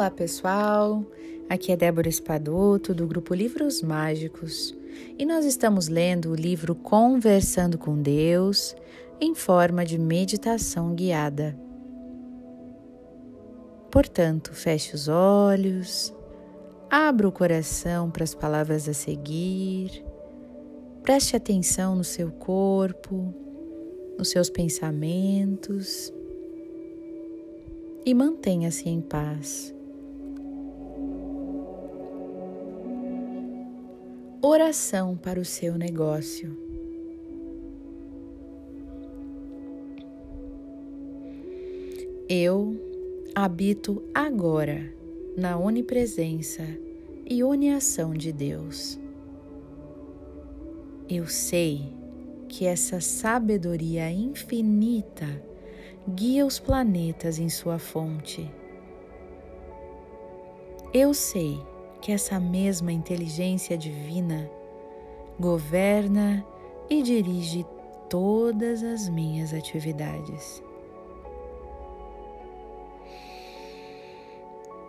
Olá pessoal, aqui é Débora Espadoto do grupo Livros Mágicos e nós estamos lendo o livro Conversando com Deus em forma de meditação guiada. Portanto, feche os olhos, abra o coração para as palavras a seguir, preste atenção no seu corpo, nos seus pensamentos e mantenha-se em paz. Oração para o seu negócio. Eu habito agora na onipresença e uniação de Deus. Eu sei que essa sabedoria infinita guia os planetas em sua fonte. Eu sei que essa mesma inteligência divina governa e dirige todas as minhas atividades.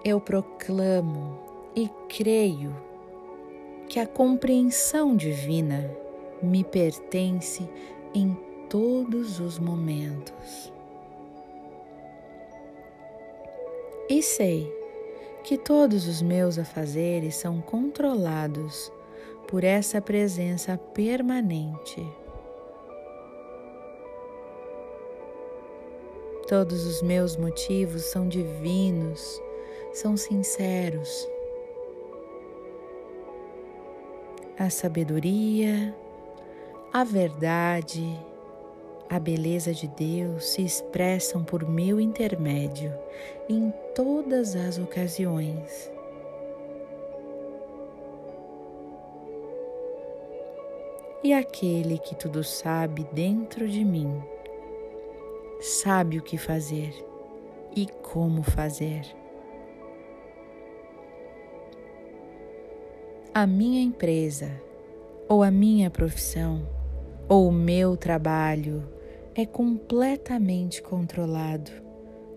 Eu proclamo e creio que a compreensão divina me pertence em todos os momentos. E sei que todos os meus afazeres são controlados por essa presença permanente. Todos os meus motivos são divinos, são sinceros. A sabedoria, a verdade, a beleza de Deus se expressam por meu intermédio em todas as ocasiões. E aquele que tudo sabe dentro de mim, sabe o que fazer e como fazer. A minha empresa ou a minha profissão ou o meu trabalho é completamente controlado,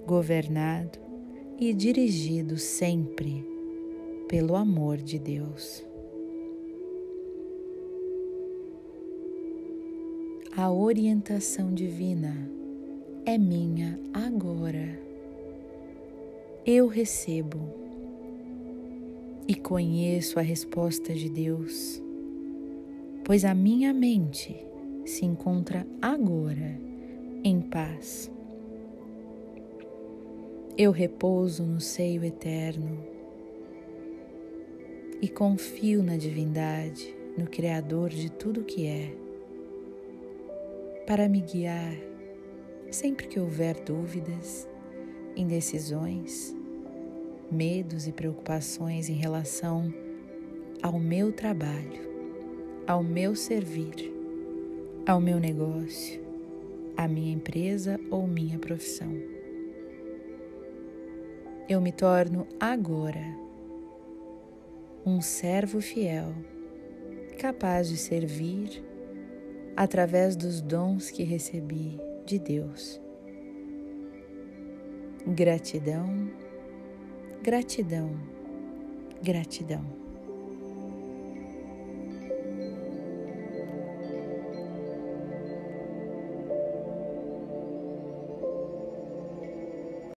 governado e dirigido sempre pelo amor de Deus. A orientação divina é minha agora. Eu recebo e conheço a resposta de Deus, pois a minha mente se encontra agora em paz. Eu repouso no seio eterno e confio na divindade, no Criador de tudo que é, para me guiar sempre que houver dúvidas, indecisões, medos e preocupações em relação ao meu trabalho, ao meu servir ao meu negócio, à minha empresa ou minha profissão. Eu me torno agora um servo fiel, capaz de servir através dos dons que recebi de Deus. Gratidão, gratidão, gratidão.